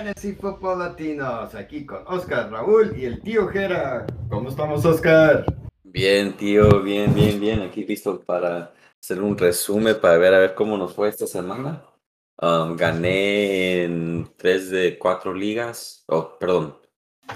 Fantasy Football Latinos, aquí con Oscar, Raúl y el tío Jera. ¿Cómo estamos, Oscar? Bien, tío, bien, bien, bien. Aquí listo para hacer un resumen para ver a ver cómo nos fue esta semana. Um, gané en tres de cuatro ligas. Oh, perdón.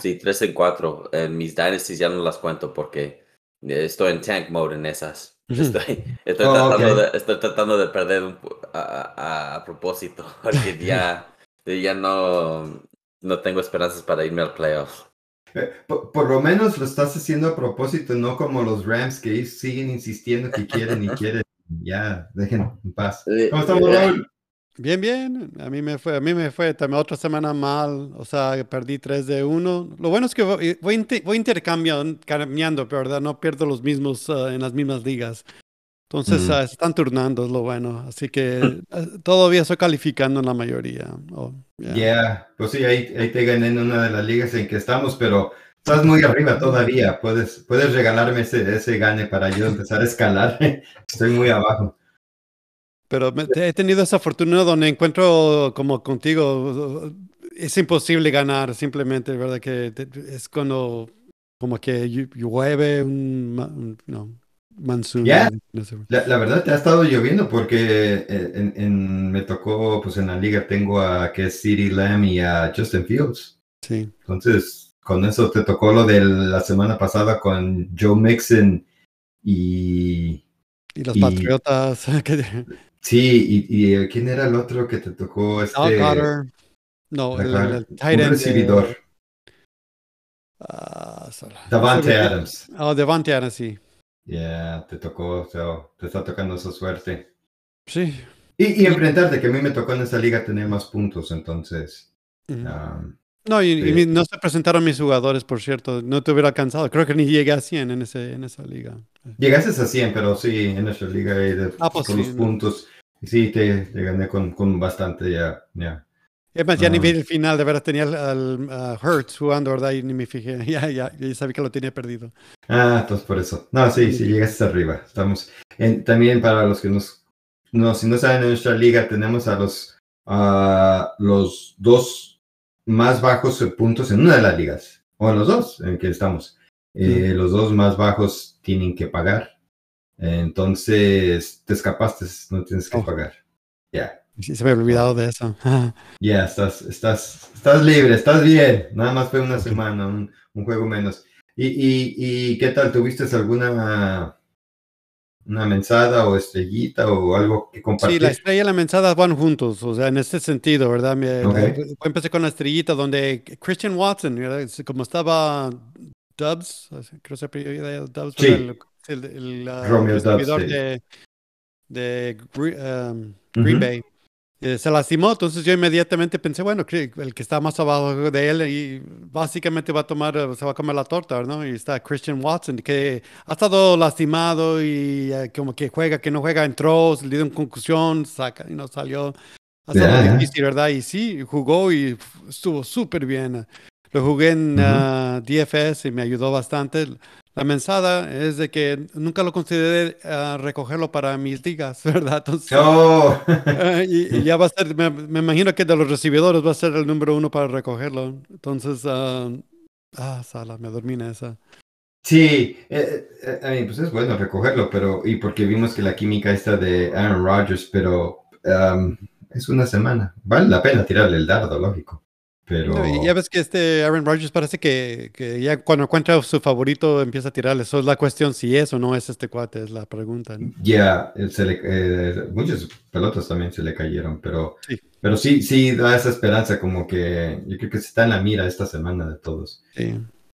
Sí, tres en cuatro. En mis dynasties ya no las cuento porque estoy en tank mode en esas. Estoy, estoy, Oh, tratando, ok. de, estoy tratando de perder un, a, a- a propósito porque ya, ya no, no tengo esperanzas para irme al playoff. Eh, Por, por lo menos lo estás haciendo a propósito, no como los Rams que siguen insistiendo que quieren y quieren. Ya, dejen en paz. ¿Cómo estamos, eh, Raúl? Bien, bien. A mí me fue, a mí me fue también otra semana mal. O sea, perdí 3 de 1. Lo bueno es que voy, voy, inter- voy intercambiando, cambiando, ¿verdad? No pierdo los mismos ah, en las mismas ligas. Entonces, ah, se están turnando, es lo bueno. Así que ah, todavía estoy calificando en la mayoría. Oh, Ya, yeah. pues sí, ahí, ahí te gané en una de las ligas en que estamos, pero estás muy arriba todavía. Puedes, puedes regalarme ese, ese gane para yo empezar a escalar. Estoy muy abajo. Pero me- he tenido esa fortuna donde encuentro como contigo, es imposible ganar simplemente, ¿verdad? Que te- es cuando como que llu- llueve un, un, no, monsoon. Ya. La, la verdad te ha estado lloviendo porque eh, en, en- me tocó, pues en la liga tengo a que es CeeDee Lamb y a Justin Fields. Sí. Entonces, con eso te tocó lo de la semana pasada con Joe Mixon y Y los Y- Patriotas. sí, y, y, eh, ¿quién era el otro que te tocó? Este, Al Carter. No, el, el- el un tight end de- recibidor, ah, sola- Davante Adams. Oh, Devante Adams, sí. Ya, te tocó, o sea, te está tocando esa suerte. Sí. Y, y enfrentarte, que a mí me tocó en esa liga tener más puntos, entonces. Um, No, y, Sí. mi- no se presentaron mis jugadores, por cierto. No te hubiera alcanzado. Creo que ni llegué a 100 en, ese, en esa liga. Llegaste a 100, pero sí, en nuestra liga ahí de, Ah, pues con sí, los ¿no? puntos. Sí, te, te gané con, con bastante, ya. ya. Es más, ya ni Ah. vi el final, de verdad tenía al, al, a Hertz jugando, ¿verdad? Y ni me fijé. Ya, ya, ya sabía que lo tenía perdido. Ah, entonces por eso. No, sí, sí, llegaste arriba. Estamos. en- también para los que nos. No, si no saben, en nuestra liga tenemos a los, a los dos más bajos puntos en una de las ligas. O en los dos en que estamos. Eh, Los dos más bajos tienen que pagar. Entonces, te escapaste, no tienes que Oh. pagar. Ya. Sí, se me había olvidado de eso. Ya, estás, estás, estás libre, estás bien. Nada más fue una semana, un, un juego menos. ¿Y, y, y qué tal? ¿Tuviste alguna una mensada o estrellita o algo que Sí, compartir? la estrella y la mensada van juntos, o sea, en ese sentido, ¿verdad? Me- Ok. la- empecé con la estrellita donde Christian Watson, ¿verdad? como estaba Dubs, creo que Dubs, Sí. el, el, el, ah, Romeo Doubs, recibidor sí. de, de um, Green Ujú. Bay. Eh, se lastimó, entonces yo inmediatamente pensé, bueno, el que está más abajo de él y básicamente va a tomar, eh, se va a comer la torta, ¿no? Y está Christian Watson, que ha estado lastimado y eh, como que juega, que no juega, entró, le dio una concusión, saca y no salió. Ha estado Ya. difícil, ¿verdad? Y sí, jugó y estuvo súper bien. Lo jugué en Ujú. ah, DFS y me ayudó bastante. La mensada es de que nunca lo consideré ah, recogerlo para mis ligas, ¿verdad? Entonces, Oh. Y, y ya va a ser, me, me imagino que de los recibidores va a ser el número uno para recogerlo. Entonces, ah, ah, Sala, me dormí en esa. Sí, eh, eh, I mean, pues es bueno recogerlo, pero y porque vimos que la química está de Aaron Rodgers, pero um, es una semana. Vale la pena tirarle el dardo, lógico. Pero No, ya ves que este Aaron Rodgers parece que, que ya cuando encuentra su favorito empieza a tirarle. Eso es la cuestión, si es o no es este cuate, es la pregunta. ¿no? Ya, le- eh, muchas pelotas también se le cayeron, pero Sí. pero sí, sí da esa esperanza como que yo creo que está en la mira esta semana de todos. Sí.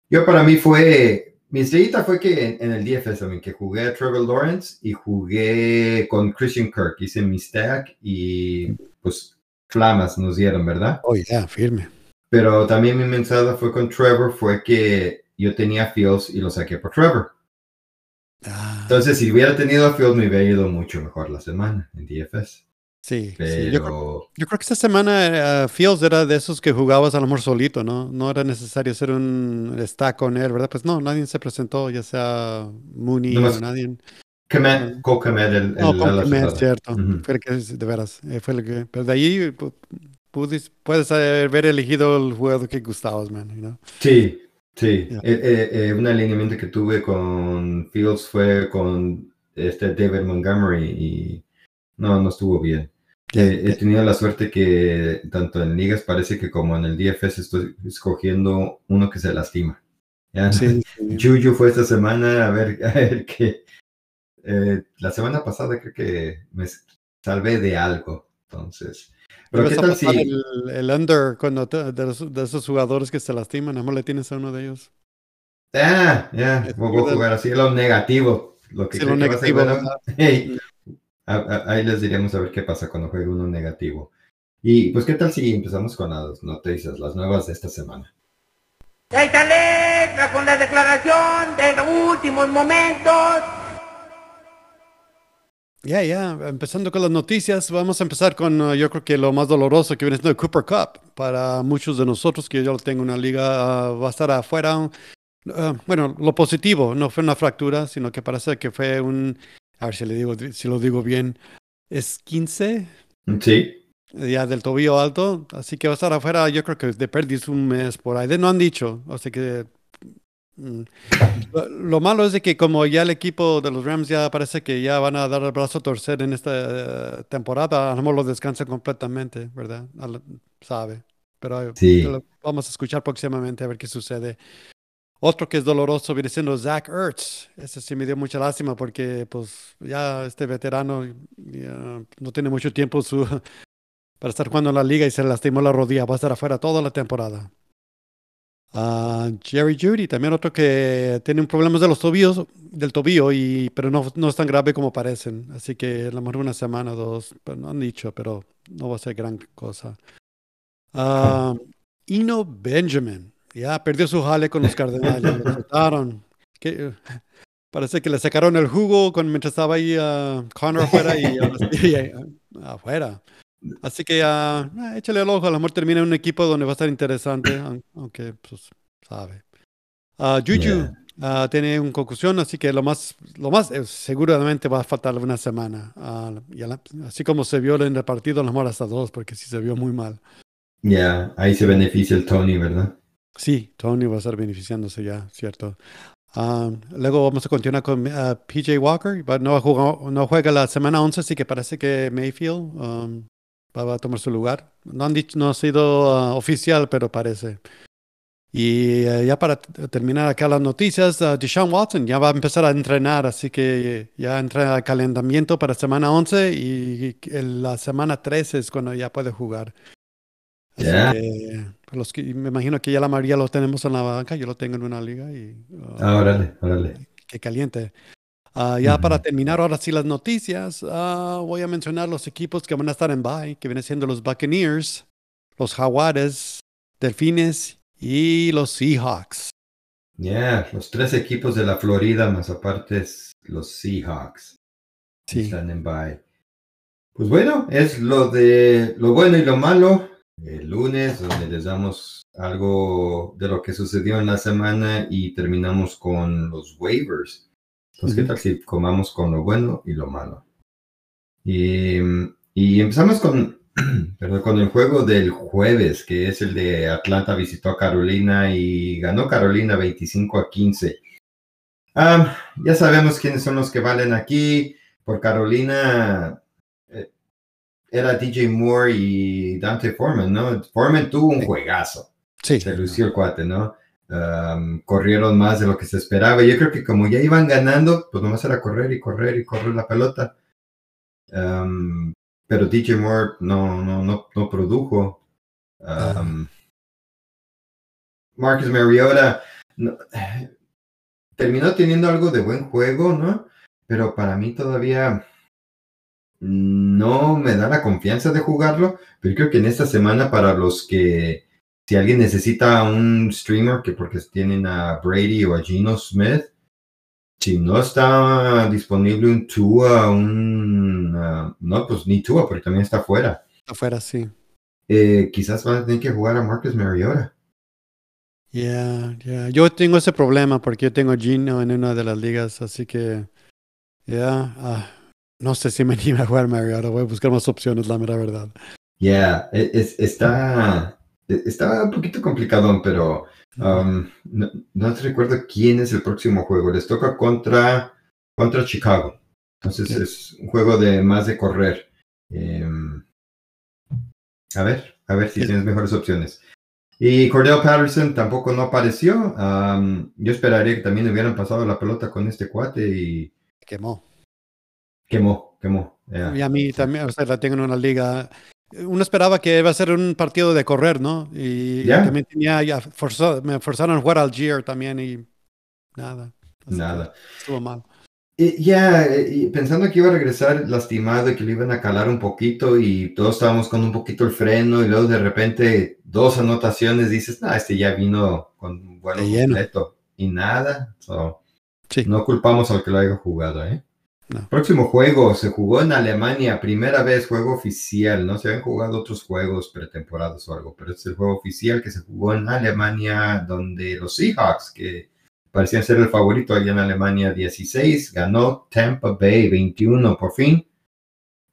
Yo para mí fue, mi estrellita fue que en, en el DFS también, que jugué a Trevor Lawrence y jugué con Christian Kirk, hice mi stack y pues flamas nos dieron, ¿verdad? Oh, ya, firme. Pero también mi mensada fue con Trevor, fue que yo tenía Fields y lo saqué por Trevor. Ah, Entonces, si hubiera tenido a Fields, me hubiera ido mucho mejor la semana en DFS. sí, sí. Pero Yo, creo, yo creo que esta semana ah, Fields era de esos que jugabas a lo mejor solito, ¿no? No era necesario hacer un stack con él, ¿verdad? Pues no, nadie se presentó, ya sea Mooney Nomás- o nadie. Komet, Cole Komet, el, el No, cerrada. cierto. Ujú. Fue el que, de veras, eh, fue el que. Pero de ahí, pu- puedes, puedes haber elegido el jugador que gustabas, man. You know? Sí, sí. Ya. Eh, eh, eh, un alineamiento que tuve con Fields fue con este David Montgomery y no, no estuvo bien. Eh, he tenido la suerte que tanto en ligas parece que como en el DFS estoy escogiendo uno que se lastima. ¿ya? Sí, sí. Juju fue esta semana a ver, a ver qué. la semana pasada creo que me salvé de algo. Entonces. Pero qué tal si. el, el under cuando te- de, los- de esos jugadores que se lastiman, más le tienes a uno de ellos. Ah, ya, Es voy a jugar así lo negativo. Lo que Sí, creo lo que va a ser negativo, bueno. ¿verdad? Hey, a- a- ahí les diremos a ver qué pasa cuando juegue uno negativo. Y pues, ¿qué tal si empezamos con las noticias, las nuevas de esta semana? Esta letra con la declaración de los últimos momentos. Ya, ya, empezando con las noticias, vamos a empezar con uh, yo creo que lo más doloroso que viene siendo el Cooper Cup. Para muchos de nosotros, que yo lo tengo en una liga, uh, va a estar afuera. Uh, bueno, lo positivo, no fue una fractura, sino que parece que fue un, a ver si, le digo, si lo digo bien, es 15 Sí, ya del tobillo alto, así que va a estar afuera, yo creo que de perdiz un mes por ahí. De, no han dicho, así que lo, lo malo es de que como ya el equipo de los Rams ya parece que ya van a dar el brazo a torcer en esta eh, temporada, a lo mejor lo descansan completamente, ¿verdad? Sabe. Pero Sí. vamos a escuchar próximamente a ver qué sucede. Otro que es doloroso viene siendo Zach Ertz. Ese sí me dio mucha lástima porque pues ya este veterano ya no tiene mucho tiempo su, para estar jugando en la liga y se lastimó la rodilla. Va a estar afuera toda la temporada. Jerry Judy, también otro que tiene un problema de los tobillos, del tobillo, y, pero no, no es tan grave como parecen. Así que a lo mejor una semana o dos, pero no han dicho, pero no va a ser gran cosa. Ah, Eno Benjamin, ya perdió su jale con los Cardenales, lo soltaron. Que, parece que le sacaron el jugo con, mientras estaba ahí ah, Connor afuera y ahora sí, ah, afuera. Así que ah, ah, échale el ojo, a lo mejor termina en un equipo donde va a estar interesante, aun- aunque pues sabe. Ah, Juju Yeah. ah, tiene una concusión, así que lo más, lo más eh, seguramente va a faltar una semana. Ah, y la- así como se vio en el partido, a lo mejor hasta dos, porque sí se vio muy mal. ya, ahí se beneficia el Tony, ¿verdad? Sí, Tony va a estar beneficiándose ya, cierto. Luego vamos a continuar con ah, PJ Walker. No, jugó- no juega la semana 11, así que parece que Mayfield um, va, a tomar su lugar. No han dicho, no ha sido ah, oficial, pero parece. Y eh, ya para terminar acá las noticias, ah, Deshaun Watson ya va a empezar a entrenar, así que ya entra al calentamiento para semana 11 y en la semana 13 es cuando ya puede jugar. Así Ya. que los que me imagino que ya la mayoría lo tenemos en la banca, yo lo tengo en una liga y ah, Ah, órale, órale. qué caliente. Ah, ya para Ujú. terminar ahora sí las noticias, ah, voy a mencionar los equipos que van a estar en bye, que vienen siendo los Buccaneers, los Jaguares, Delfines y los Seahawks. Ya, los tres equipos de la Florida, más aparte es los Seahawks. Sí, Están en bye. Pues bueno, es lo de lo bueno y lo malo. El lunes, donde les damos algo de lo que sucedió en la semana y terminamos con los waivers. Entonces, ¿qué tal si comamos con lo bueno y lo malo? Y, y empezamos con, perdón, con el juego del jueves, que es el de Atlanta visitó a Carolina y ganó Carolina 25 a 15. Ah, ya sabemos quiénes son los que valen aquí. Por Carolina eh, era DJ Moore y Dante Foreman, ¿no? Foreman tuvo un juegazo. sí. Se lució el cuate, ¿no? Corrieron más de lo que se esperaba. Yo creo que como ya iban ganando, pues nomás era correr y correr y correr la pelota. Pero DJ Moore no, no, no, no produjo. Marcus Mariota terminó teniendo algo de buen juego, ¿no? Pero para mí todavía no me da la confianza de jugarlo. Pero creo que en esta semana para los que si alguien necesita un streamer que porque tienen a Brady o a Geno Smith, si no está disponible un Tua, un ah, no, pues ni Tua, porque también está fuera. Afuera, sí. Eh, quizás van a tener que jugar a Marcus Mariota. Yeah, yeah. Yo tengo ese problema porque yo tengo Gino en una de las ligas, así que, ya, ah, no sé si me anime a jugar Mariota. Voy a buscar más opciones, la mera verdad. Yeah, e- es- está, e- está un poquito complicado, pero um, no, no recuerdo quién es el próximo juego. Les toca contra, contra Chicago. Entonces es un juego de más de correr. Em, a ver, a ver si Sí. tienes mejores opciones. Y Cordell Patterson tampoco no apareció. Um, yo esperaría que también hubieran pasado la pelota con este cuate y Quemó. quemó, quemó. Yeah. Y a mí también, o sea, la tengo en una liga. Uno esperaba que iba a ser un partido de correr, ¿no? Y Ya. también tenía, ya forzó- me forzaron a jugar al Gier también y nada. Nada. Estuvo mal. Ya, eh, y pensando que iba a regresar lastimado y que le iban a calar un poquito y todos estábamos con un poquito el freno y luego de repente dos anotaciones dices, no, este ya vino con un lleno. completo y nada. So, Sí. No culpamos al que lo haya jugado, ¿eh? No. Próximo juego se jugó en Alemania, primera vez juego oficial, no se habían jugado otros juegos pretemporadas o algo, pero este es el juego oficial que se jugó en Alemania, donde los Seahawks, que parecían ser el favorito allá en Alemania 16, ganó Tampa Bay 21 por fin.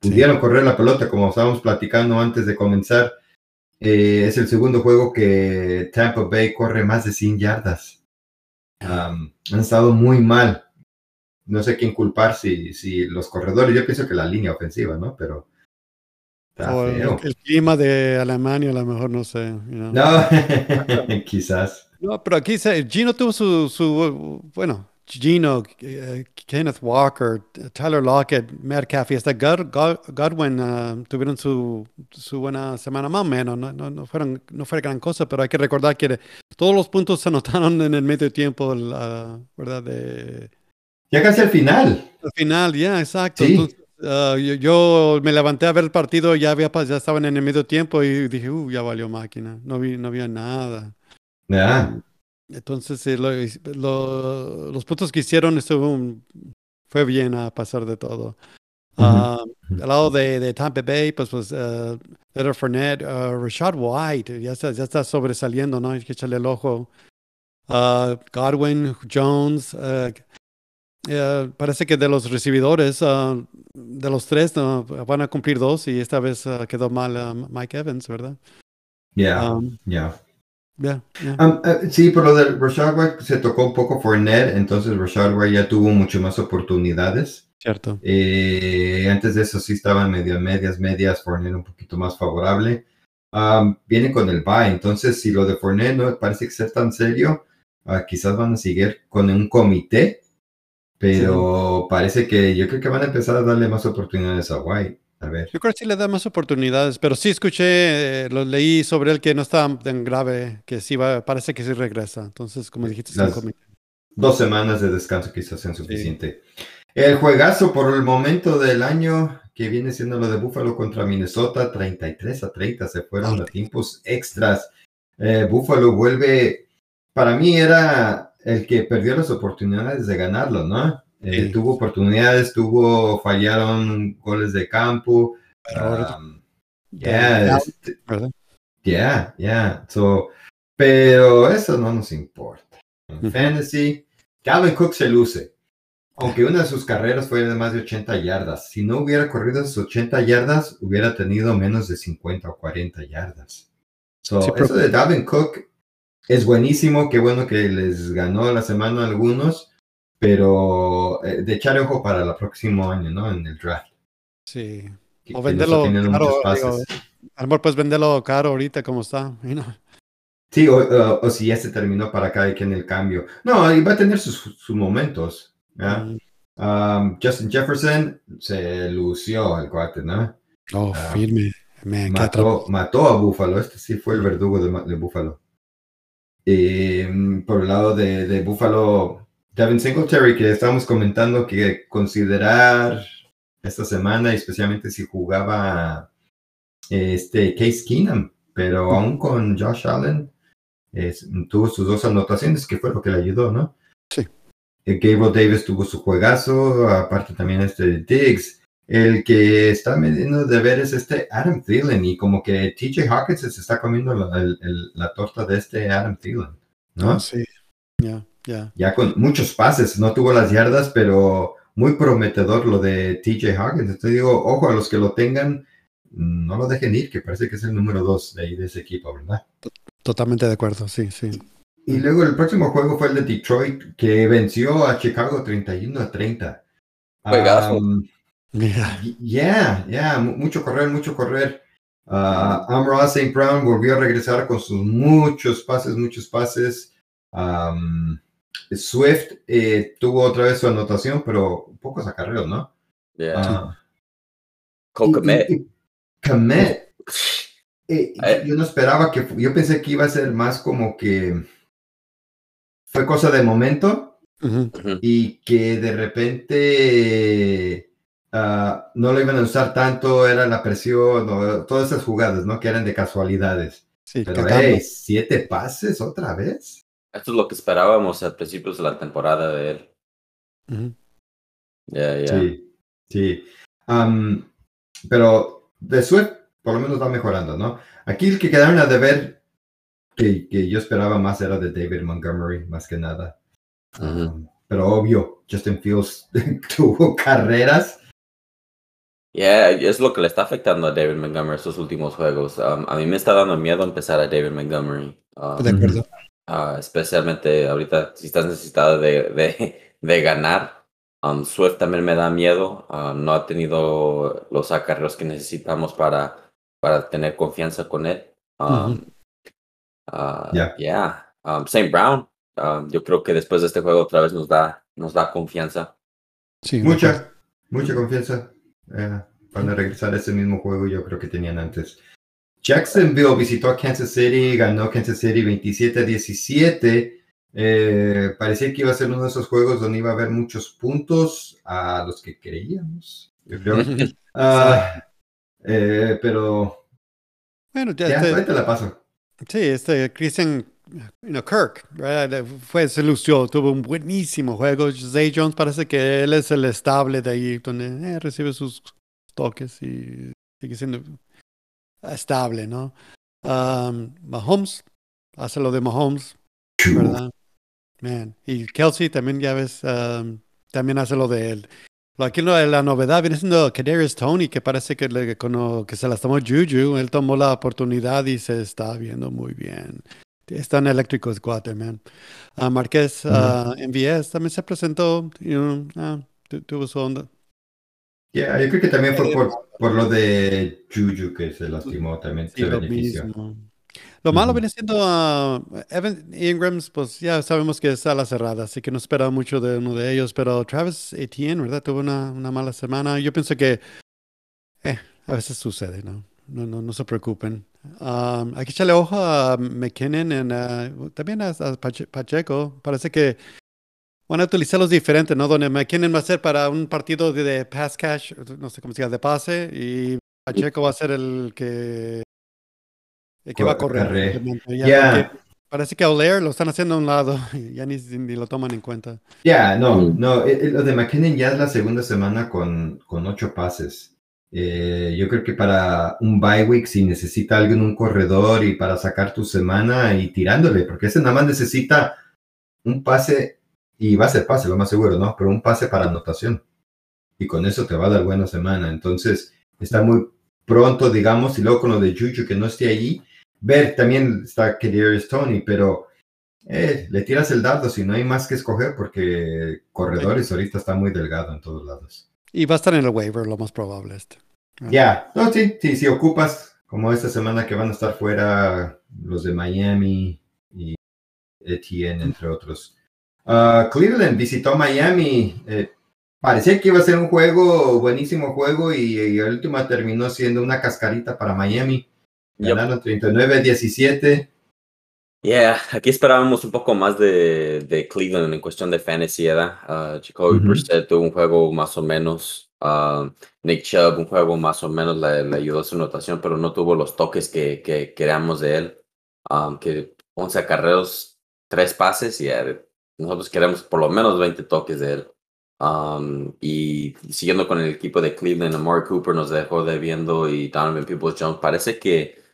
Sí. Pudieron correr la pelota como estábamos platicando antes de comenzar. Eh, es el segundo juego que Tampa Bay corre más de 100 yardas. Um, han estado muy mal. No sé quién culpar si, si los corredores, yo pienso que la línea ofensiva, ¿no? Pero está O el, el clima de Alemania, a lo mejor, no sé. you know. No, quizás. No, pero aquí Gino tuvo su, su bueno, Gino, eh, Kenneth Walker, Tyler Lockett, Metcalf y hasta God- God- Godwin ah, tuvieron su, su buena semana más o menos. No, no, no, fueron, no fue gran cosa, pero hay que recordar que todos los puntos se anotaron en el medio tiempo, la, ¿verdad? De, Ya casi al final. al final, ya, exacto. Sí. Entonces, ah, yo, yo me levanté a ver el partido, ya, había, ya estaban en el medio tiempo y dije, uh, ya valió máquina. No vi, no había nada. Ya. Entonces, eh, lo- lo- los puntos que hicieron estuvo fue bien a pasar de todo. Ujú. al lado de, de Tampa Bay, pues, pues uh, Fournette, uh, Rashad White, ya está, ya está sobresaliendo, ¿no? Hay que echarle el ojo. Godwin, Jones, ah, eh, parece que de los recibidores, ah, de los tres, ¿no? van a cumplir dos y esta vez ah, quedó mal ah, Mike Evans, ¿verdad? Ya, Um, ya, ya. Um, eh, sí, por lo de Rashad White se tocó un poco Fournette, entonces Rashad White ya tuvo mucho más oportunidades. Cierto. Eh, antes de eso sí estaban medio medias, medias, Fournette un poquito más favorable. Um, viene con el bye, entonces si lo de Fournette no parece que ser tan serio, ah, quizás van a seguir con un comité, pero parece que yo creo que van a empezar a darle más oportunidades a White. A ver. Yo creo que sí le da más oportunidades, pero sí escuché, eh, lo leí sobre él que no está tan grave, que sí va, parece que sí regresa. Entonces, como dijiste, Las- dos semanas de descanso quizás sean suficiente. El juegazo por el momento del año que viene siendo lo de Buffalo contra Minnesota, 33 a 30 se fueron a tiempos extras. Eh, Buffalo vuelve, para mí era el que perdió las oportunidades de ganarlo, ¿no? Eh, Sí. Tuvo oportunidades, tuvo, fallaron goles de campo. Um, yeah, este-. Yeah, yeah. So, pero eso no nos importa. En fantasy, Calvin Cook se luce. Aunque una de sus carreras fue de más de 80 yardas. Si no hubiera corrido esas 80 yardas, hubiera tenido menos de 50 o 40 yardas. So, Sí, eso de Dalvin Cook es buenísimo. Qué bueno que les ganó la semana a algunos. Pero eh, de echar ojo para el próximo año, ¿no? En el draft. Sí. Que- O venderlo caro, digo, A lo mejor puedes venderlo caro ahorita como está. you know. Sí, o, o- o si ya se terminó para cada quien el cambio. No, y va a tener sus, sus momentos. ¿ya? Mm. Um, Justin Jefferson se lució el cuate, ¿no? Oh, Ah. firme. Man, Mató, mató a Buffalo. Este sí fue el verdugo de, de Buffalo. Mm, por el lado de, de Buffalo, Devin Singletary, que estábamos comentando que considerar esta semana, especialmente si jugaba este Case Keenum, pero aún con Josh Allen, tuvo sus dos anotaciones, que fue lo que le ayudó, ¿no? Sí. Eh, Gabriel Davis tuvo su juegazo, aparte también este de Diggs. El que está mediendo de ver es este Adam Thielen y como que TJ Hawkins se está comiendo la, el- el- la torta de este Adam Thielen, ¿no? Ah, sí. Ya, ya. Ya con muchos pases, no tuvo las yardas, pero muy prometedor lo de TJ Hawkins. Entonces digo, ojo a los que lo tengan, no lo dejen ir, que parece que es el número dos de ahí de ese equipo, ¿verdad? Totalmente de acuerdo, sí, sí. Y luego el próximo juego fue el de Detroit, que venció a Chicago 31 a 30. Juegazo. Um, Yeah, yeah, mu- mucho correr, mucho correr. Uh, Amroa St. Brown volvió a regresar con sus muchos pases, muchos pases. Um, Swift eh, tuvo otra vez su anotación, pero pocos acarreos, ¿no? Yeah. Ah, Kmet, eh, Eh. yo no esperaba que, yo pensé que iba a ser más como que fue cosa de momento y que de repente ah, no lo iban a usar tanto, era la presión, o todas esas jugadas, ¿no? Que eran de casualidades. sí, Pero, hey, siete pases otra vez. Esto es lo que esperábamos al principio de la temporada de él. Ujú. Yeah, yeah. Sí, sí. Pero de Swift, por lo menos va mejorando, ¿no? Aquí el que quedaron a deber, que, que yo esperaba más, era de David Montgomery, más que nada. Pero obvio, Justin Fields tuvo carreras. Yeah, es lo que le está afectando a David Montgomery estos últimos juegos. Um, a mí me está dando miedo empezar a David Montgomery. Um, De acuerdo. ah, especialmente ahorita si estás necesitado de, de, de ganar. Um, Swift también me da miedo. Ah, no ha tenido los acarreos que necesitamos para, para tener confianza con él. Um, ah, Yeah. Um, St. Brown. um, yo creo que después de este juego otra vez nos da, nos da confianza. Sí. Mucha, mucha confianza. Eh, van a regresar a ese mismo juego, yo creo que tenían antes. Jacksonville visitó a Kansas City, ganó Kansas City 27 a 17. Eh, parecía que iba a ser uno de esos juegos donde iba a haber muchos puntos a los que creíamos. Yo creo. Ah, eh, pero Bueno, ya, ya, este- ahorita la paso. sí, este Christian know, Kirk, ¿verdad? fue, se lució, tuvo un buenísimo juego. Zay Jones parece que él es el estable de ahí, donde eh, recibe sus toques y sigue siendo estable, ¿no? Um, Mahomes, hace lo de Mahomes, ¿verdad? Man. Y Kelsey también, ya ves, um, también hace lo de él. Aquí la novedad viene siendo Kadarius Tony, que parece que, le, cono- que se las tomó Juju. Él tomó la oportunidad y se está viendo muy bien. Están eléctricos, cuate, man. Ah, Marqués ah, MVS también se presentó, you know, ah, tu- tuvo su onda. Ya, yo creo que también fue por, por lo de Juju que se lastimó, también Sí, se lo benefició. mismo. Lo malo Ujú. viene siendo ah, Evan Ingrams, pues ya sabemos que está a la cerrada, así que no esperaba mucho de uno de ellos, pero Travis Etienne, ¿verdad? Tuvo una, una mala semana. Yo pienso que eh, a veces sucede, ¿no? No, no, no se preocupen. Um, hay que echarle ojo a McKinnon y ah, también a, a Pache- Pacheco. Parece que van a utilizarlos diferentes, ¿no? Donde McKinnon va a ser para un partido de, de pass cash, no sé cómo se llama, de pase, y Pacheco va a ser el que, el que va a correr. Ya, Parece que a Olair lo están haciendo a un lado, ya ni, ni lo toman en cuenta. Ya, no, Mm. no, eh, eh, lo de McKinnon ya es la segunda semana con, con ocho pases. Eh, yo creo que para un bye week, si necesita alguien un corredor y para sacar tu semana y tirándole, porque ese nada más necesita un pase y va a ser pase, lo más seguro, ¿no? Pero un pase para anotación. Y con eso te va a dar buena semana. Entonces, está muy pronto, digamos, y luego con lo de Juju que no esté allí. Ver, también está Kadarius Tony, pero eh, le tiras el dardo si no hay más que escoger porque corredores ahorita está muy delgado en todos lados. Y va a estar en el waiver, lo más probable. Este. Ya, no, sí, sí, si ocupas, como esta semana que van a estar fuera los de Miami y Etienne, entre otros. Ah, Cleveland visitó Miami. eh, parecía que iba a ser un juego, buenísimo juego, y, y el último terminó siendo una cascarita para Miami. Ganaron 39-17. Yeah, aquí esperábamos un poco más de, de Cleveland en cuestión de fantasy, ¿verdad? Uh, Jacoby. Brissett tuvo un juego más o menos. uh, Nick Chubb, un juego más o menos, le, le ayudó a su anotación, pero no tuvo los toques que, que queríamos de él. Um, que 11 acarreos, 3 pases, y eh, nosotros queremos por lo menos 20 toques de él. Um, y siguiendo con el equipo de Cleveland, Amari Cooper nos dejó debiendo y Donovan Peoples-Jones. Parece que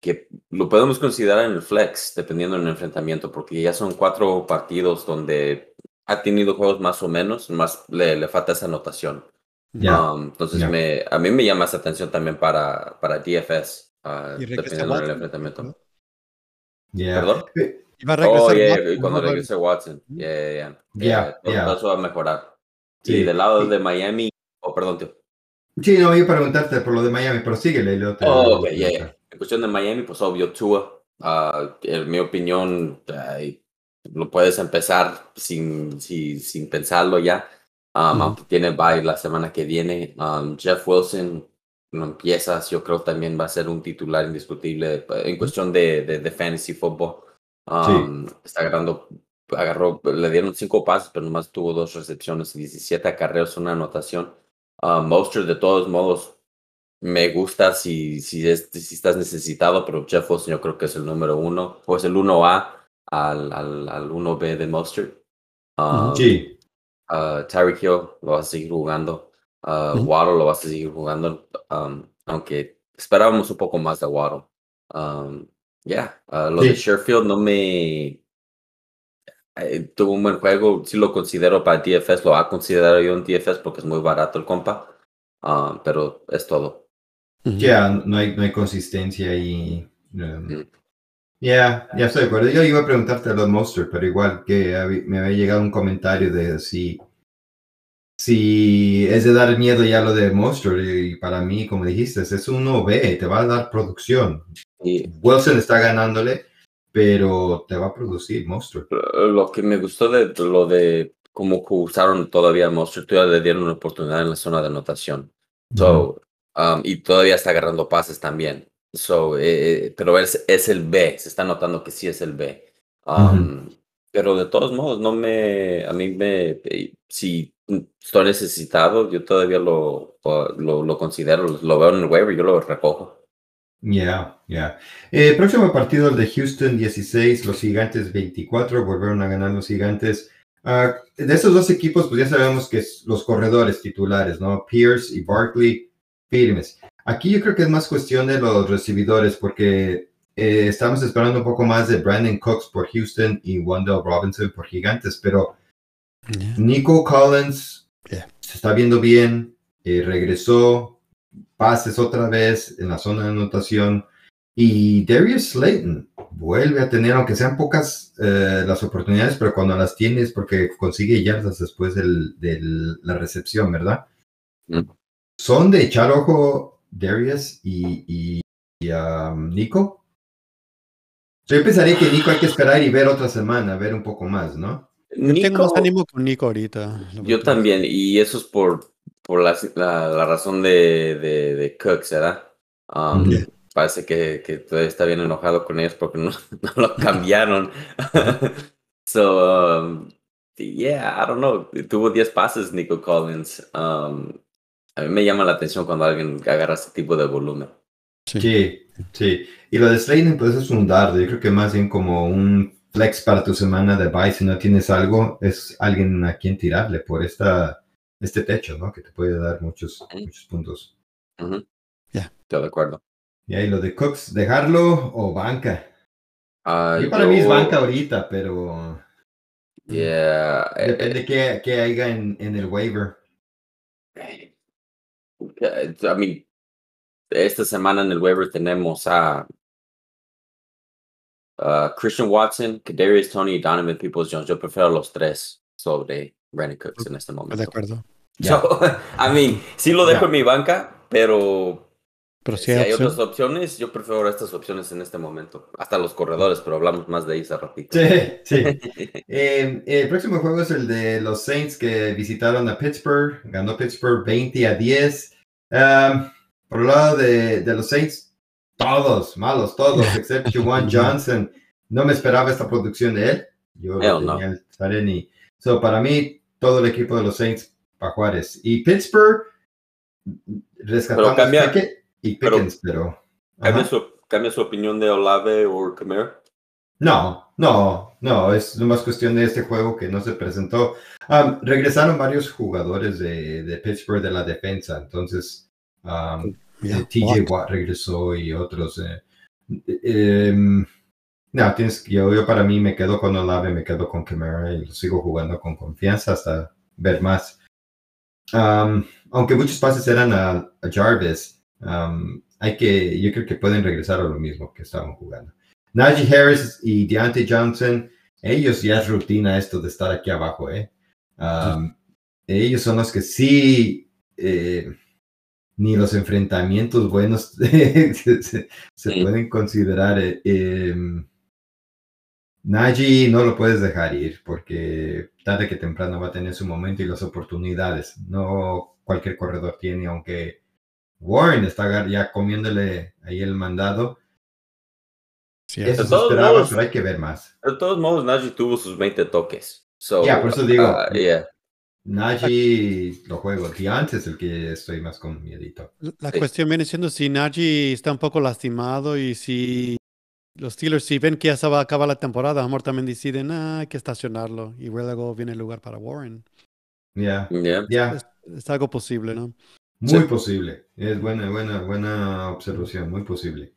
que lo podemos considerar en el flex, dependiendo del enfrentamiento, porque ya son cuatro partidos donde ha tenido juegos más o menos, más le, le falta esa anotación. Ya. Um, entonces, ya. me, a mí me llama esa atención también para, para DFS, uh, regresa dependiendo del Watson, enfrentamiento. ¿no? Yeah. ¿Perdón? Y va a regresar Oh, yeah, Watson, y cuando ¿no? regrese Watson. Yeah, yeah, yeah. Ya, Yeah, ya. todo eso va a mejorar. Sí. Y del lado Sí. de Miami, oh, perdón, tío. Sí, no, iba a preguntarte por lo de Miami, pero síguele. te- Oh, ok, yeah, yeah. En cuestión de Miami, pues obvio, Tua. ah, en mi opinión, ay, lo puedes empezar sin, sin, sin pensarlo ya. Um. Aunque tiene bye la semana que viene. Um, Jeff Wilson, no empiezas, yo creo también va a ser un titular indiscutible eh, en cuestión de, de, de fantasy football. Um, Está agarrando, agarró, le dieron cinco pases, pero nomás tuvo dos recepciones, 17 acarreos, una anotación. Mostert, de todos modos, me gusta si, si, es- si estás necesitado, pero Jeff Wilson yo creo que es el número uno, pues el 1A al, al, al 1B de Mostert. Um, Sí, uh, Tyreek Hill lo vas a seguir jugando. Uh. Waddle lo vas a seguir jugando. um, aunque esperábamos un poco más de Waddle. Um, yeah, uh, lo de. Sherfield no me. eh, tuvo un buen juego. Sí lo considero para DFS. Lo ha considerado yo en DFS porque es muy barato el compa. Um, pero es todo. Ujú. ya, no hay, no hay consistencia y. um. Ya, ya estoy de acuerdo. Yo iba a preguntarte a los Monster, pero igual que me había llegado un comentario de si, si es de dar miedo ya lo de Monster. Y para mí, como dijiste, es un OB, te va a dar producción. Y Wilson está ganándole, pero te va a producir Monster. eh, lo que me gustó de lo de cómo usaron todavía Monster, todavía le dieron una oportunidad en la zona de anotación. So, um, y todavía está agarrando pases también. So, eh, eh, pero es, es el B, se está notando que sí es el B. Um, Pero de todos modos, no me, a mí me, eh, si estoy necesitado, yo todavía lo, lo, lo considero, lo veo en el waiver, yo lo recojo. Ya, ya. Eh, próximo partido, el de Houston 16, los Gigantes 24, volvieron a ganar los Gigantes. Ah, de esos dos equipos, pues ya sabemos que es los corredores titulares, ¿no? Pierce y Barkley firmes. Aquí yo creo que es más cuestión de los recibidores, porque eh, estamos esperando un poco más de Brandon Cooks por Houston y Wendell Robinson por Gigantes, pero Ya. Nico Collins Yeah. se está viendo bien, eh, regresó, pases otra vez en la zona de anotación. Y Darius Slayton vuelve a tener, aunque sean pocas eh, las oportunidades, pero cuando las tienes, porque consigue yardas después de la recepción, ¿verdad? Mm. Son de echar ojo Darius y, y- y, um, Nico. Yo pensaría que Nico hay que esperar y ver otra semana, ver un poco más, ¿no? Yo tengo más Nico- ánimo con Nico ahorita. Yo también, y eso es por, por la, la, la razón de, de, de Cooks, ¿verdad? Um. Yeah. Parece que, que todavía está bien enojado con ellos porque no, no lo cambiaron. so, um, yeah, I don't know. Tuvo 10 pases Nico Collins. Um, a mí me llama la atención cuando alguien agarra ese tipo de volumen. Sí, sí. Y lo de Slayton, pues es un dardo. Yo creo que más bien como un flex para tu semana de bye. Si no tienes algo, es alguien a quien tirarle por esta, este techo, ¿no? Que te puede dar muchos, muchos puntos. Ujú. Yeah. Estoy de acuerdo. Y ahí lo de Cooks, dejarlo o banca. Ah, Yo para mí es banca ahorita, pero Yeah, eh, depende qué, qué haya en, en el waiver. Eh, I mean, esta semana en el waiver tenemos a a Christian Watson, Kadarius Tony y Donovan Peoples Jones. Yo prefiero los tres sobre Brandon Cooks en este De momento. acuerdo. Ya. So, I mean, sí lo dejo en mi banca, pero Pero sí si hay opción. otras opciones, yo prefiero estas opciones en este momento. Hasta los corredores, pero hablamos más de ellos ratito. Sí, sí. Eh, el próximo juego es el de los Saints que visitaron a Pittsburgh. Ganó Pittsburgh 20 a 10. Um, por el lado de, de los Saints, todos malos, todos, excepto Juwan Johnson. No me esperaba esta producción de él. Yo Hell no. tenía el. So, para mí, todo el equipo de los Saints para Juárez. Y Pittsburgh, rescatamos Pero cambia- y pero- Pickens, pero. ¿Cambia su, cambia su opinión de Olave o Camaro? No, no, no, es más cuestión de este juego que no se presentó. Um, regresaron varios jugadores de, de Pittsburgh de la defensa, entonces um, Ya, eh, TJ Watt. Watt regresó y otros. eh, eh, em, no, tienes, yo, yo para mí me quedo con Olave, me quedo con Camara y lo sigo jugando con confianza hasta ver más. um, aunque muchos pases eran a, a Jarvis, um, hay que, yo creo que pueden regresar a lo mismo que estaban jugando. Najee Harris y Deontay Johnson, ellos ya es rutina esto de estar aquí abajo, ¿eh? Um, ellos son los que sí, eh, ni los enfrentamientos buenos se, se- se Sí. pueden considerar. eh, em, Najee no lo puedes dejar ir porque tarde que temprano va a tener su momento y las oportunidades. No cualquier corredor tiene, aunque Warren está ya comiéndole ahí el mandado. Sí, Eso De se todos esperaba, modos- pero hay que ver más. De todos modos, Najee tuvo sus 20 toques. So, Ya, por eso digo. ah, yeah. Najee lo juego. Deontay es el que estoy más con miedito. La Sí. cuestión viene siendo si Najee está un poco lastimado y si los Steelers, si ven que ya se va a acabar la temporada, a lo mejor también deciden, ah, hay que estacionarlo y luego viene el lugar para Warren. Ya, Yeah. ya, Es, es algo posible, ¿no? Muy Sí. posible. Es buena, buena, buena observación, muy posible.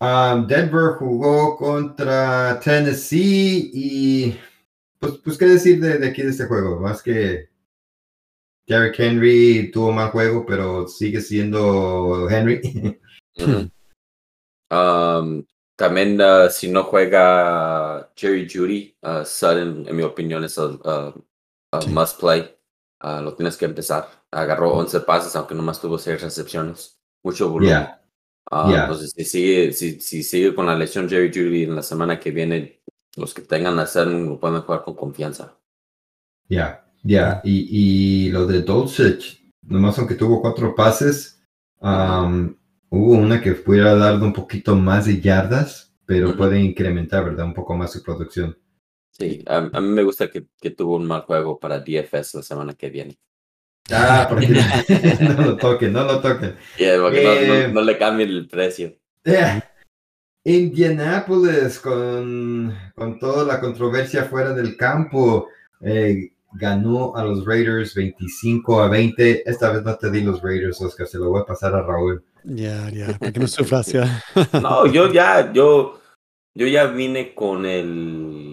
Um, Denver jugó contra Tennessee y pues, pues qué decir de, de aquí de este juego, más que Derrick Henry tuvo mal juego, pero sigue siendo Henry. Um, también, uh, si no juega Jerry Judy, uh, Sutton, en mi opinión, es un Sí. must play. Uh, lo tienes que empezar. Agarró 11 pases, aunque nomás tuvo 6 recepciones. Mucho volumen. Yeah. Ah, Yeah. Entonces, si sigue, si, si sigue con la lesión Jerry Judy en la semana que viene, los que tengan a Sutton lo pueden jugar con confianza. Ya, ya. Y, y lo de Dolcich, nomás aunque tuvo cuatro pases, um, hubo una que pudiera dar un poquito más de yardas, pero puede incrementar, ¿verdad? Un poco más su producción. Sí, a, a mí me gusta que, que tuvo un mal juego para DFS la semana que viene. Ah, porque no lo toquen, no lo toquen. Yeah, porque no- no, Eh. no le cambien el precio. Eh, Indianapolis con, con toda la controversia fuera del campo eh, ganó a los Raiders 25 a 20. Esta vez no te di los Raiders, Oscar, se lo voy a pasar a Raúl. Ya, ya, para que no sufras ya. No, yo ya, yo, yo ya vine con el,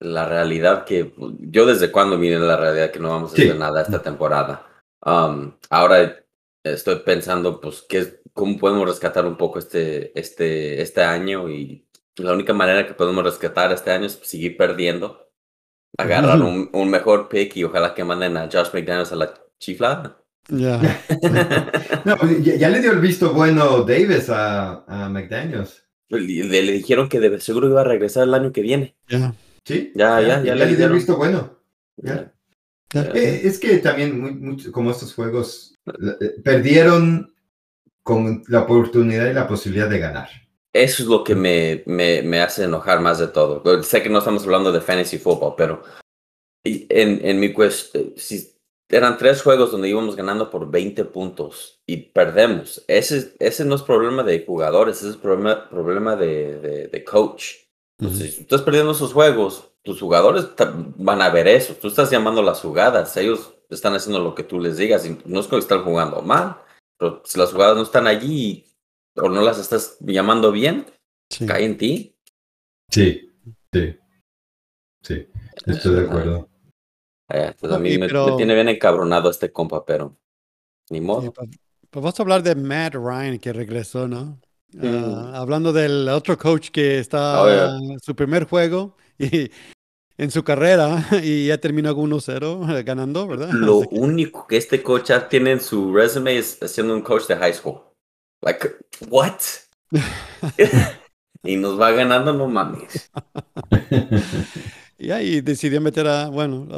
la realidad que, yo desde cuando vine la realidad que no vamos a Sí. hacer nada esta temporada. Um, ahora estoy pensando, pues, ¿qué, cómo podemos rescatar un poco este, este, este año y la única manera que podemos rescatar este año es seguir perdiendo, agarrar un, un mejor pick y ojalá que manden a Josh McDaniels a la chiflada. Ya. No, pues, ya, ya le dio el visto bueno Davis a, a McDaniels. Le, dijeron que de seguro iba a regresar el año que viene. Ya. Sí, Ya, ya, ya le le dio el dijeron. visto bueno. Ya. Ya. Eh, es que también, muy, mucho- como estos juegos, eh, perdieron con la oportunidad y la posibilidad de ganar. Eso es lo que me, me, me hace enojar más de todo. Sé que no estamos hablando de fantasy football, pero en, en mi cuestión, si eran tres juegos donde íbamos ganando por 20 puntos y perdemos, ese, ese no es problema de jugadores, ese es problema, problema de, de, de coach. Entonces, si tú estás perdiendo esos juegos, tus jugadores van a ver eso. Tú estás llamando las jugadas, ellos están haciendo lo que tú les digas. y no es que están jugando mal, pero si las jugadas no están allí o no las estás llamando bien, Sí. cae en ti. Sí, sí, sí, estoy de acuerdo. Eh, entonces a mí me, pero- me tiene bien encabronado este compa, pero ni modo. Sí, pues, pues vamos a hablar de Matt Ryan que regresó, ¿no? Mm. Ah, hablando del otro coach que está Oh, yeah. en su primer juego y en su carrera y ya terminó con 1-0 eh, ganando, ¿verdad? Lo que- único que este coach tiene en su resume es siendo un coach de high school. Like, what? y nos va ganando, no mames. Y ahí decidió meter a, bueno,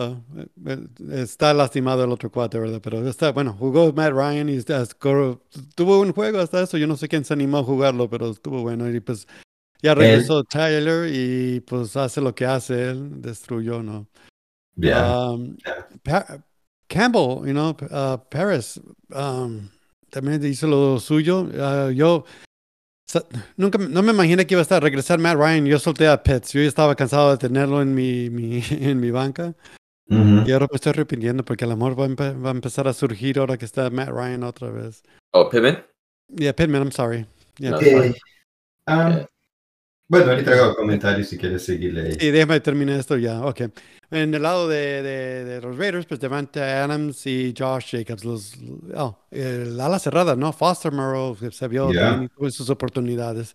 eh, está lastimado el otro cuate, ¿verdad? Pero está, bueno, jugó Matt Ryan y scoró- tuvo un juego hasta eso. Yo no sé quién se animó a jugarlo, pero estuvo bueno. Y pues ya regresó Tyler y pues hace lo que hace él, destruyó, ¿no? Ya, Um, Campbell, you know, uh, Paris, um, también hizo lo suyo. Uh, yo nunca, no me imaginé que iba a estar regresar Matt Ryan. Yo solté a Pitts. Yo ya estaba cansado de tenerlo en mi, mi- en mi banca. Ujú. Y ahora me estoy arrepintiendo porque el amor va a, empe- va a empezar a surgir ahora que está Matt Ryan otra vez. Oh, Pittman? Yeah, Pittman, I'm sorry. Yeah, No. Eh, um, Yeah. Bueno, ahorita hago comentarios si quieres seguirle ahí. Sí, déjame terminar esto ya. Ok. En el lado de, de, de los Raiders, pues Devante Adams y Josh Jacobs. Los, oh, el ala cerrada, ¿no? Foster que se vio Ya. bien y tuvo sus oportunidades.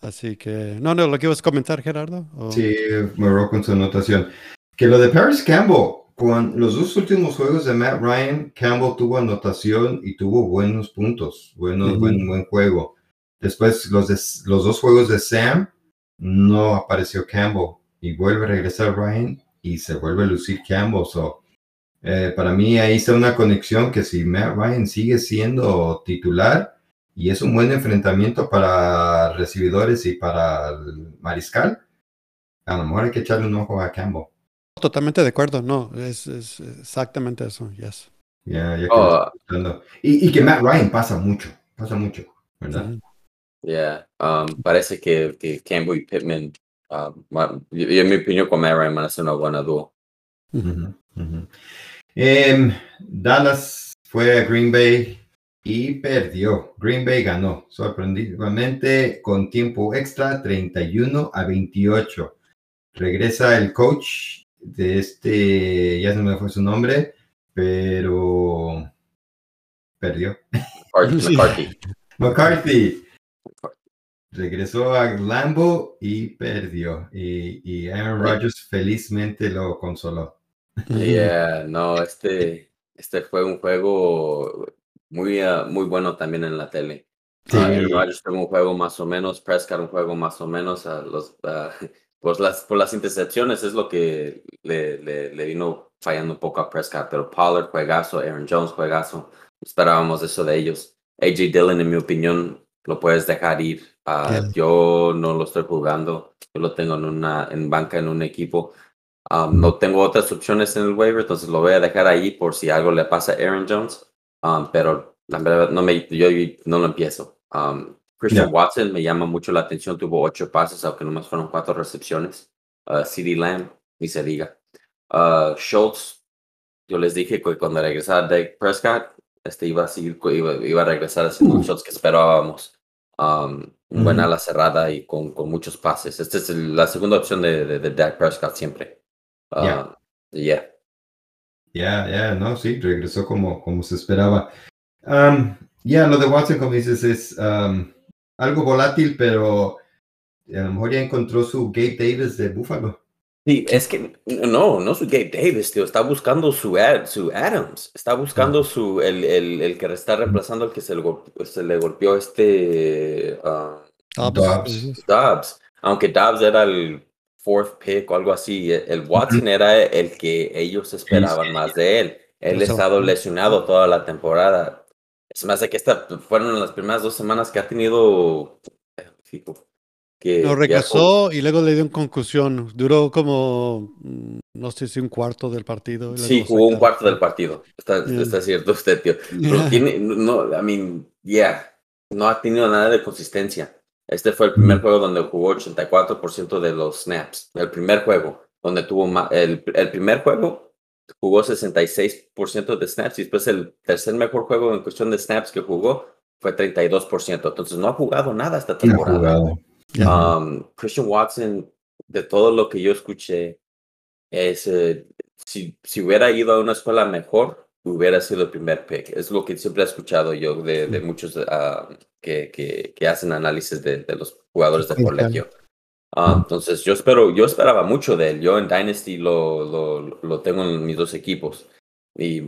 Así que, no, no, lo que ibas a comentar, Gerardo. ¿O? Sí, Moreau con su anotación. Que lo de Paris Campbell, con los dos últimos juegos de Matt Ryan, Campbell tuvo anotación y tuvo buenos puntos, buenos, buen, buen juego. Después, los, de- los dos juegos de Sam, no apareció Campbell y vuelve a regresar Ryan y se vuelve a lucir Campbell. So, eh, para mí ahí está una conexión que si Matt Ryan sigue siendo titular y es un buen enfrentamiento para recibidores y para el mariscal, a lo mejor hay que echarle un ojo a Campbell. Totalmente de acuerdo, no, es, es exactamente eso, yes. Ya, ya que Oh. y, y que Matt Ryan pasa mucho, pasa mucho, ¿verdad? Yeah, um, parece que, que Campbell y Pittman, um, yo- en mi opinión con Matt Ryan van a ser una buena dúo. Em, Dallas fue a Green Bay y perdió. Green Bay ganó, sorprendentemente con tiempo extra, 31 a 28. Regresa el coach de este, ya se me fue su nombre, pero perdió. McCarthy. McCarthy. Regresó a Lambo y perdió. Y, y Aaron Rodgers felizmente lo consoló. Yeah, no, este, este fue un juego muy, ah, muy bueno también en la tele. Sí. Ah, Aaron Rodgers tuvo un juego más o menos, Prescott un juego más o menos, a los, ah, pues las, por las intercepciones es lo que le, le, le vino fallando un poco a Prescott, pero Pollard juegazo, Aaron Jones juegazo, esperábamos eso de ellos. AJ Dillon, en mi opinión, lo puedes dejar ir. Ah. Yo no lo estoy jugando, yo lo tengo en una en banca en un equipo. Um, no tengo otras opciones en el waiver, entonces lo voy a dejar ahí por si algo le pasa a Aaron Jones. Um, pero la verdad, no me, yo no lo empiezo. Um, Christian. Watson me llama mucho la atención, tuvo ocho pases, aunque nomás fueron cuatro recepciones. Uh, CD Lamb, ni se diga. Uh, Schultz, yo les dije que cuando regresara Dak Prescott, este iba a seguir, iba, iba a regresar haciendo los shots que esperábamos. Um, ala cerrada y con, con muchos pases. Esta es el- la segunda opción de, de, de Dak Prescott siempre. Ya. Uh, yeah. Ya, ya, no, sí, regresó como, como se esperaba. Am, ya, lo de Watson, como dices, es am, algo volátil, pero a lo mejor ya encontró su Gabe Davis de Buffalo. Sí, es que no, no su Gabe Davis, tío. Está buscando su, Ad- su Adams. Está buscando su el, el, el que está reemplazando al que se le, gol- se le golpeó este ah, Dobbs. Dobbs. Dobbs. Aunque Dobbs era el fourth pick o algo así, el el Watson era el que ellos esperaban más de él. Él ha estado lesionado toda la temporada. Es más de que esta fueron las primeras dos semanas que ha tenido. Que No, ya regresó y luego le dio una concusión. Duró como, mm, no sé si un cuarto del partido. y Sí, jugó un cuarto del partido. Está, Yeah. está cierto usted, tío. Pero tiene, no, I mean, yeah, no ha tenido nada de consistencia. Este fue el primer Mm. juego donde jugó 84% de los snaps. El primer juego, donde tuvo ma- el, el primer juego jugó 66% de snaps y después el tercer mejor juego en cuestión de snaps que jugó fue 32%. Entonces no ha jugado nada esta No ha temporada. jugado. Um, Christian Watson, de todo lo que yo escuché, es eh, si, si hubiera ido a una escuela mejor, hubiera sido el primer pick. Es lo que siempre he escuchado yo de, de muchos que, que, que hacen análisis de, de los jugadores de colegio. Ah, entonces yo espero, yo esperaba mucho de él. Yo en Dynasty lo, lo, lo tengo en mis dos equipos. Y,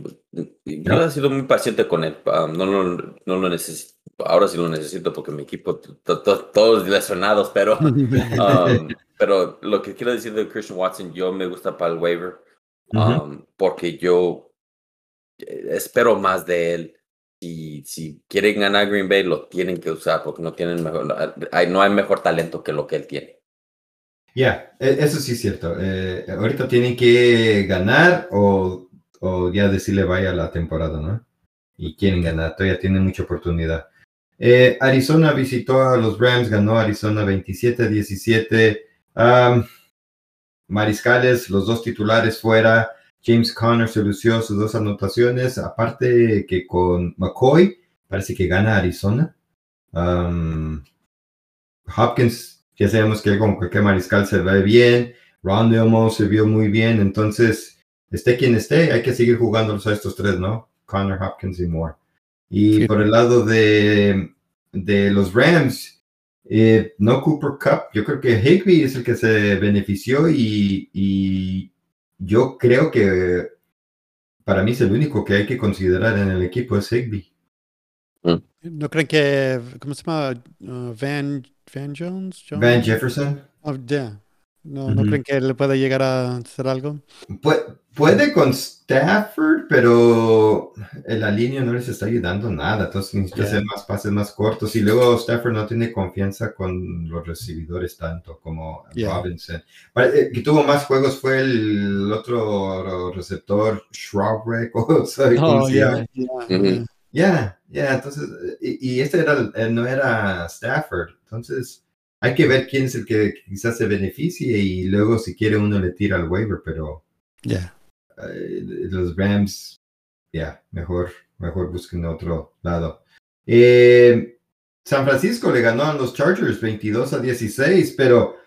y yo he sido muy paciente con él. No, lo no lo necesito. Ahora sí lo necesito porque mi equipo, to- to- todos lesionados, pero Um, pero lo que quiero decir de Christian Watson, yo me gusta para el waiver um, porque yo eh, espero más de él. Si, si quieren ganar Green Bay, lo tienen que usar porque no tienen mejor, hay, no hay mejor talento que lo que él tiene. Ya, e- eso sí es cierto. Eh, ahorita tienen que ganar o, o ya decirle vaya la temporada, ¿no? Y quieren ganar, todavía tienen mucha oportunidad. Eh, Arizona visitó a los Rams, ganó Arizona 27-17. Am, mariscales, los dos titulares fuera. James Conner se lució sus dos anotaciones. Aparte que con McCoy, parece que gana Arizona. Hopkins ya sabemos que con cualquier mariscal se ve bien, Ron Delmo se vio muy bien, entonces, esté quien esté, hay que seguir jugándolos a estos tres, ¿no? Connor, Hopkins y Moore. Y Sí. por el lado de, de los Rams, eh, no Cooper Cup, yo creo que Higby es el que se benefició y, y yo creo que para mí es el único que hay que considerar en el equipo es Higby. ¿No creen que, ¿cómo se llama? Uh, Van, Van Jones? Jones? Van Jefferson. Oh, yeah. ¿No, ¿No creen que le puede llegar a hacer algo? Pu- puede con Stafford, pero en la línea no les está ayudando nada. Entonces necesita Yeah. hacer más pases más cortos. Y luego Stafford no tiene confianza con los recibidores tanto como Yeah. Robinson. Eh, que tuvo más juegos fue el otro receptor, Schraubreck, o sea, ¿cómo Oh, yeah. Ya, ya, entonces, eh, y, y este era, eh, no era Stafford, entonces hay que ver quién es el que quizás se beneficie y luego si quiere uno le tira al waiver, pero Yeah. Eh, los Rams, ya, mejor, mejor busquen otro lado. Eh, San Francisco le ganó a los Chargers 22 a 16, pero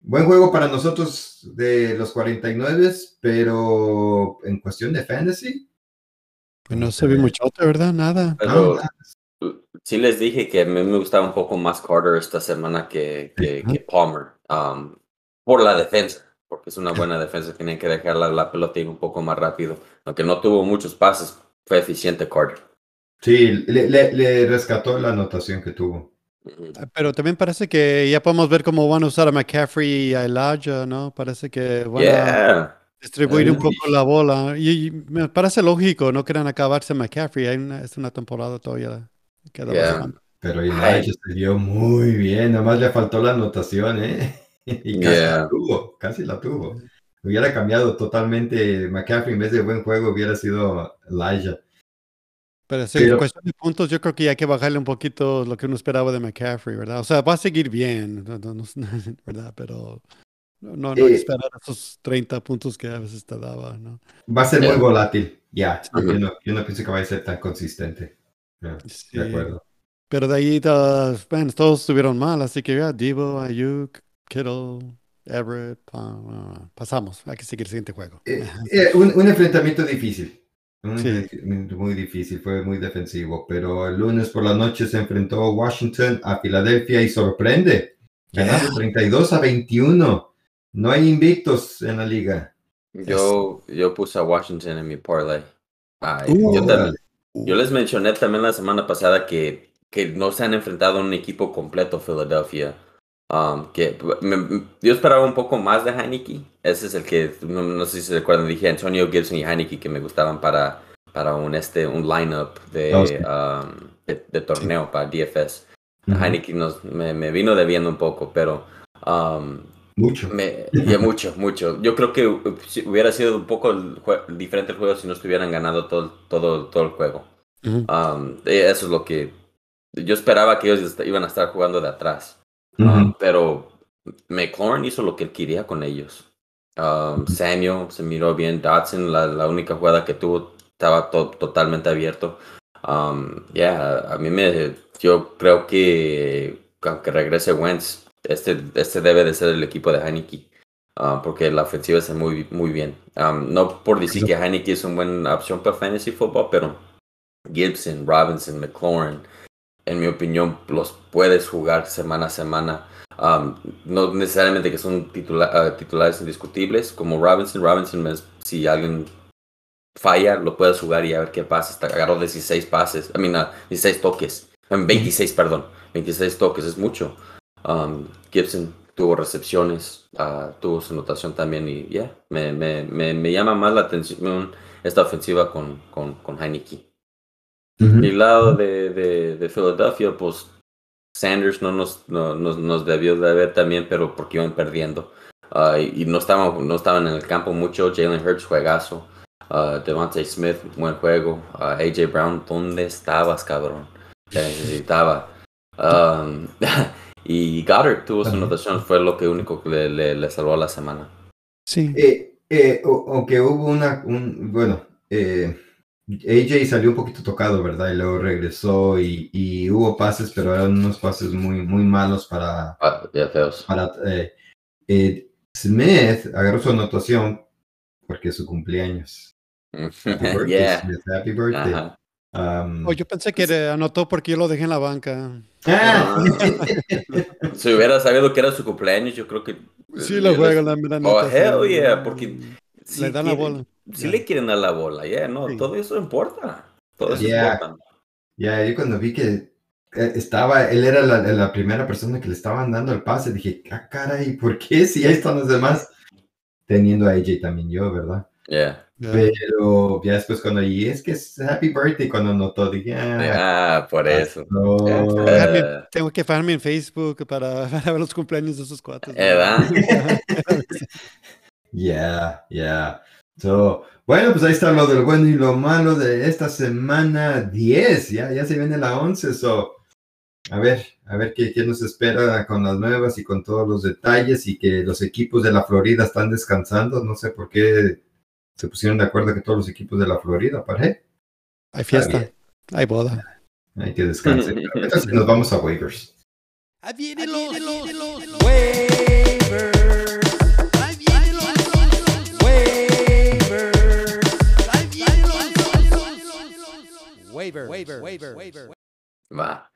buen juego para nosotros de los 49, pero en cuestión de fantasy, Pues no se ve mucho, ¿verdad? Nada. Pero no, sí les dije que a mí me gustaba un poco más Carter esta semana que, que, que Palmer. um, por la defensa, porque es una buena defensa. Tienen que dejar la, la pelota ir un poco más rápido. Aunque no tuvo muchos pases, fue eficiente Carter. Sí, le, le- le rescató la anotación que tuvo. Ah, Pero también parece que ya podemos ver cómo van a usar a McCaffrey y a Elijah, ¿no? Parece que van a Yeah. distribuir un poco la bola. Y, y me parece lógico, no quieran acabarse McCaffrey. Hay una, es una temporada todavía. Queda Yeah. bastante. Pero Ay. Elijah se vio muy bien, nada más le faltó la anotación, ¿eh? Y casi Yeah. la tuvo, casi la tuvo. Hubiera cambiado totalmente McCaffrey en vez de buen juego, hubiera sido Elijah. Pero sí, Pero- en cuestión de puntos, yo creo que hay que bajarle un poquito lo que uno esperaba de McCaffrey, ¿verdad? O sea, va a seguir bien, ¿verdad? Pero no, no, Eh. esperar esos 30 puntos que a veces te daba, ¿no? Va a ser Yeah. muy volátil, ya. Ujú. yo, no, yo no pienso que vaya a ser tan consistente. Sí. De acuerdo. Pero de ahí, ta- bueno, todos estuvieron mal, así que ya, Divo, Ayuk, Kittle, Everett, pa- ah, pasamos. Hay que seguir el siguiente juego. Eh, eh, un, un enfrentamiento difícil. Un Sí. enfrentamiento muy difícil, fue muy defensivo. Pero el lunes por la noche se enfrentó Washington a Filadelfia y sorprende. Ganando 32 a 21. No hay invictos en la liga. Yo, yo puse a Washington en mi parlay. Ay, Uh, yo, también- Órale. yo les mencioné también la semana pasada que, que no se han enfrentado a un equipo completo Philadelphia. Um, que me- yo esperaba un poco más de Heineke. Ese es el que, no, no sé si se recuerdan, dije Antonio Gibson y Heineke que me gustaban para, para un, este, un lineup de, Oh, sí. um, de, de torneo para DFS. Heineke nos, me, me vino debiendo un poco, pero um, Mucho. me, ya mucho, mucho. Yo creo que uh, hubiera sido un poco el jue- diferente el juego si no estuvieran ganando todo, todo, todo el juego. Um, eso es lo que yo esperaba que ellos iban a estar jugando de atrás. Um, pero McLaurin hizo lo que él quería con ellos. Um, Samuel se miró bien. Dodson, la, la única jugada que tuvo, estaba to- totalmente abierto. Um, yeah, a mí me. Yo creo que aunque regrese Wentz, este, este debe de ser el equipo de Heineke. uh, porque la ofensiva está muy, muy bien. Um, no por decir que Heineke es una buena opción para fantasy football, pero Gibson, Robinson, McLaurin, en mi opinión, los puedes jugar semana a semana. Um, no necesariamente que son titula- ah, titulares indiscutibles, como Robinson. Robinson, es- si alguien falla, lo puedes jugar y a ver qué pasa. Hasta agarró 16 pases, I mean, ah, 16 toques, I mean, 26, perdón, 26 toques, es mucho. Um, Gibson tuvo recepciones, ah, tuvo su anotación también y ya, me, me, me, me llama más la atención esta ofensiva con, con, con Heineke. Ujú. Y el lado de, de, de Philadelphia, pues Sanders no nos, no, nos, nos debió de ver también, pero porque iban perdiendo. Ah, y, y no, estaban, no estaban en el campo mucho. Jalen Hurts, juegazo. Uh, Devontae Smith, buen juego. Ah, AJ Brown, ¿dónde estabas, cabrón? Te necesitaba. Um, y Goddard tuvo su Ajá. anotación, fue lo que único que le, le, le salvó la semana. Sí. Eh, eh, o- aunque hubo una, un, bueno, eh, AJ salió un poquito tocado, ¿verdad? Y luego regresó y, y hubo pases, pero eran unos pases muy, muy malos para, Ah, ya feos. para eh, eh, Smith agarró su anotación porque es su cumpleaños. Happy birthday, yeah. Smith, happy birthday. Ajá. Um, Oh, yo pensé que le anotó porque yo lo dejé en la banca. ah, Si hubiera sabido que era su cumpleaños, yo creo que. Sí, lo juega la mera Oh, nota, hell yeah, porque. Sí Le dan la quieren- bola. Sí Ya. le quieren dar la bola, yeah, no, Sí. todo eso importa. Todo eso Yeah. importa. Ya, yo cuando vi que eh, estaba, él era la, la primera persona que le estaban dando el pase, dije, ah, caray, ¿por qué si ahí están los demás? Teniendo a AJ también yo, ¿verdad? Yeah. Ya. Pero ya después cuando, y es que es Happy Birthday, cuando notó, dije, ah, Ah, por eso. no. Tengo que fijarme en Facebook para, para ver los cumpleaños de esos cuates. eh, Ya, ya. So, bueno, pues ahí está lo del bueno y lo malo de esta semana 10. Ya, ya se viene la 11. So, a ver, a ver qué, qué nos espera con las nuevas y con todos los detalles y que los equipos de la Florida están descansando. No sé por qué se pusieron de acuerdo que todos los equipos de la Florida, ¿para Hay fiesta, hay boda. Hay que descansar. Entonces nos vamos a waivers. Ahí vienen los, vienen los Va.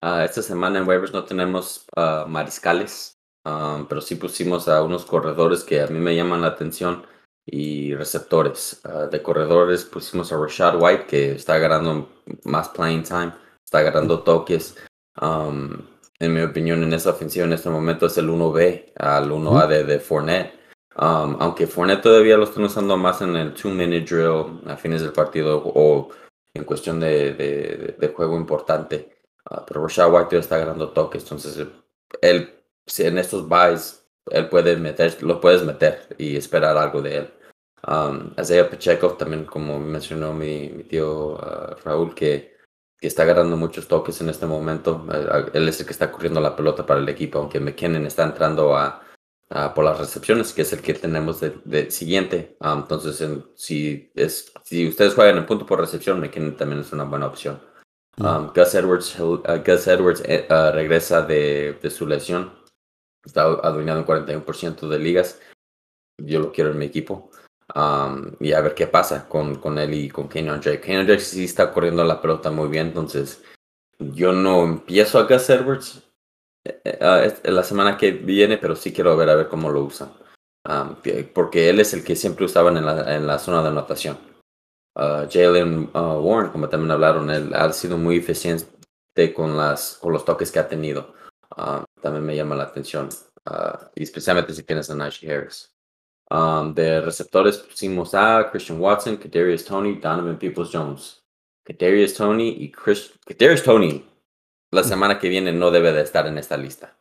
Ah, esta semana en waivers no tenemos ah, mariscales, ah, pero sí pusimos a unos corredores que a mí me llaman la atención y receptores. Ah, de corredores pusimos a Rashad White, que está ganando más playing time, está agarrando toques. Um, en mi opinión, en esa ofensiva en este momento es el 1B al 1A de, de Fournette. Um, aunque Fournette todavía lo están usando más en el two-minute drill a fines del partido o en cuestión de, de- de juego importante. Ah, pero Rashad White está ganando toques, entonces él, si en estos buys, él puede meter, lo puedes meter y esperar algo de él. Um, Isaiah Pacheco también, como mencionó mi, mi tío ah, Raúl, que, que está agarrando muchos toques en este momento. Ah, él es el que está corriendo la pelota para el equipo, aunque McKinnon está entrando a, a por las recepciones, que es el que tenemos de, de siguiente. Ah, entonces, en- si, es, si ustedes juegan en punto por recepción, McKinnon también es una buena opción. Um, Gus Edwards, uh, Gus Edwards uh, regresa de, de su lesión. Está adueñado en 41% de ligas. Yo lo quiero en mi equipo. Um, y a ver qué pasa con, con él y con Kenyon Drake. Kenyon Drake sí está corriendo la pelota muy bien. Entonces, yo no empiezo a Gus Edwards uh, la semana que viene, pero sí quiero ver a ver cómo lo usan. Um, que- porque él es el que siempre usaban en la, en la zona de anotación. Uh, Jalen uh, Warren, como también hablaron, él ha sido muy eficiente con, las, con los toques que ha tenido. También me llama la atención, y especialmente si tienes a Najee Harris. Um, de receptores pusimos a Christian Watson, Kadarius Tony, Donovan Peoples-Jones. Kadarius Tony y Chris, Kadarius Tony la semana que viene no debe de estar en esta lista.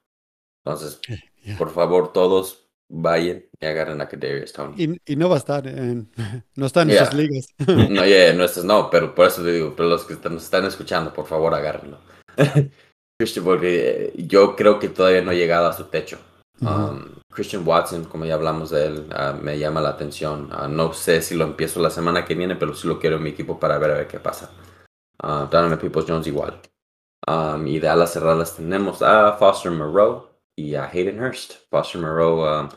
Entonces, ya. por favor, todos vayan y agarren a Kadarius Tony. Y, y no va a estar en, no está en Yeah. esas ligas. No, yeah, no, no, pero por eso te digo, pero los que nos están escuchando, por favor, agárrenlo. Christian, porque eh, yo creo que todavía no ha llegado a su techo. Um, Christian Watson, como ya hablamos de él, ah, me llama la atención. Ah, no sé si lo empiezo la semana que viene, pero sí lo quiero en mi equipo para ver a ver qué pasa. Uh, Donovan Peoples Jones igual. Um, y de alas cerradas tenemos a Foster Moreau y a Hayden Hurst. Foster Moreau, um,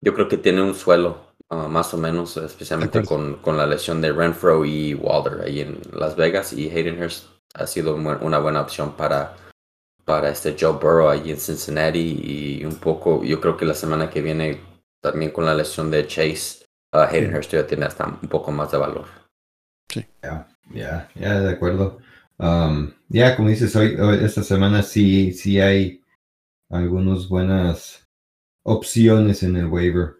yo creo que tiene un suelo, uh, más o menos, especialmente con, con la lesión de Renfro y Walder ahí en Las Vegas. Y Hayden Hurst ha sido una buena opción para, para este Joe Burrow ahí en Cincinnati. Y un poco, yo creo que la semana que viene, también con la lesión de Chase, uh, Hayden Sí. Hurst ya tiene hasta un poco más de valor. Ya, ya, de acuerdo. Um, ya, como dices, hoy, hoy- esta semana sí, sí hay algunas buenas opciones en el waiver.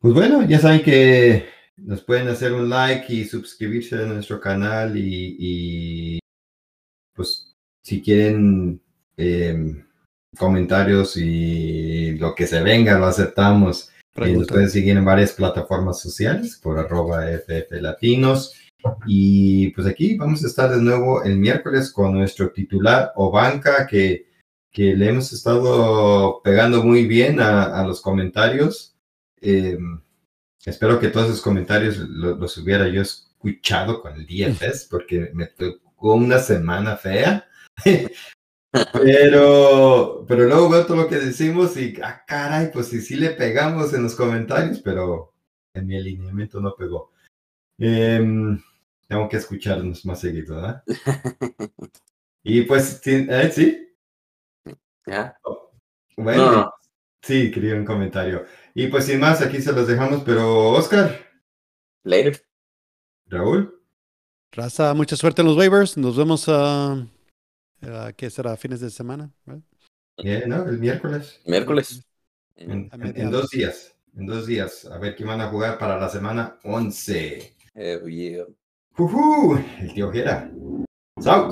Pues bueno, ya saben que nos pueden hacer un like y suscribirse a nuestro canal y, y, pues si quieren em, comentarios y lo que se venga lo aceptamos. Eh, nos pueden seguir en varias plataformas sociales por arroba FF Latinos. Y pues aquí vamos a estar de nuevo el miércoles con nuestro titular o banca que, que le hemos estado pegando muy bien a, a los comentarios. Eh, espero que todos esos comentarios lo- los hubiera yo es- escuchado con el DFS porque me tocó una semana fea. pero, pero luego veo todo lo que decimos y, ah, caray, pues sí, sí le pegamos en los comentarios, pero en mi alineamiento no pegó. Em, tengo que escucharnos más seguido, ¿verdad? y pues, sí, ¿eh? ¿sí? ¿Ya? Bueno, No, no. sí, quería un comentario. Y pues sin más, aquí se los dejamos, pero Oscar, Later. Raúl, Raza, mucha suerte en los waivers. Nos vemos, a ¿qué será? Fines de semana. ¿verdad? eh, ¿no? El miércoles. Miércoles. En, dos días. En dos días. A ver quién van a jugar para la semana 11. Eh, yeah. ¡Jujú! El tío Jera. ¡Chao!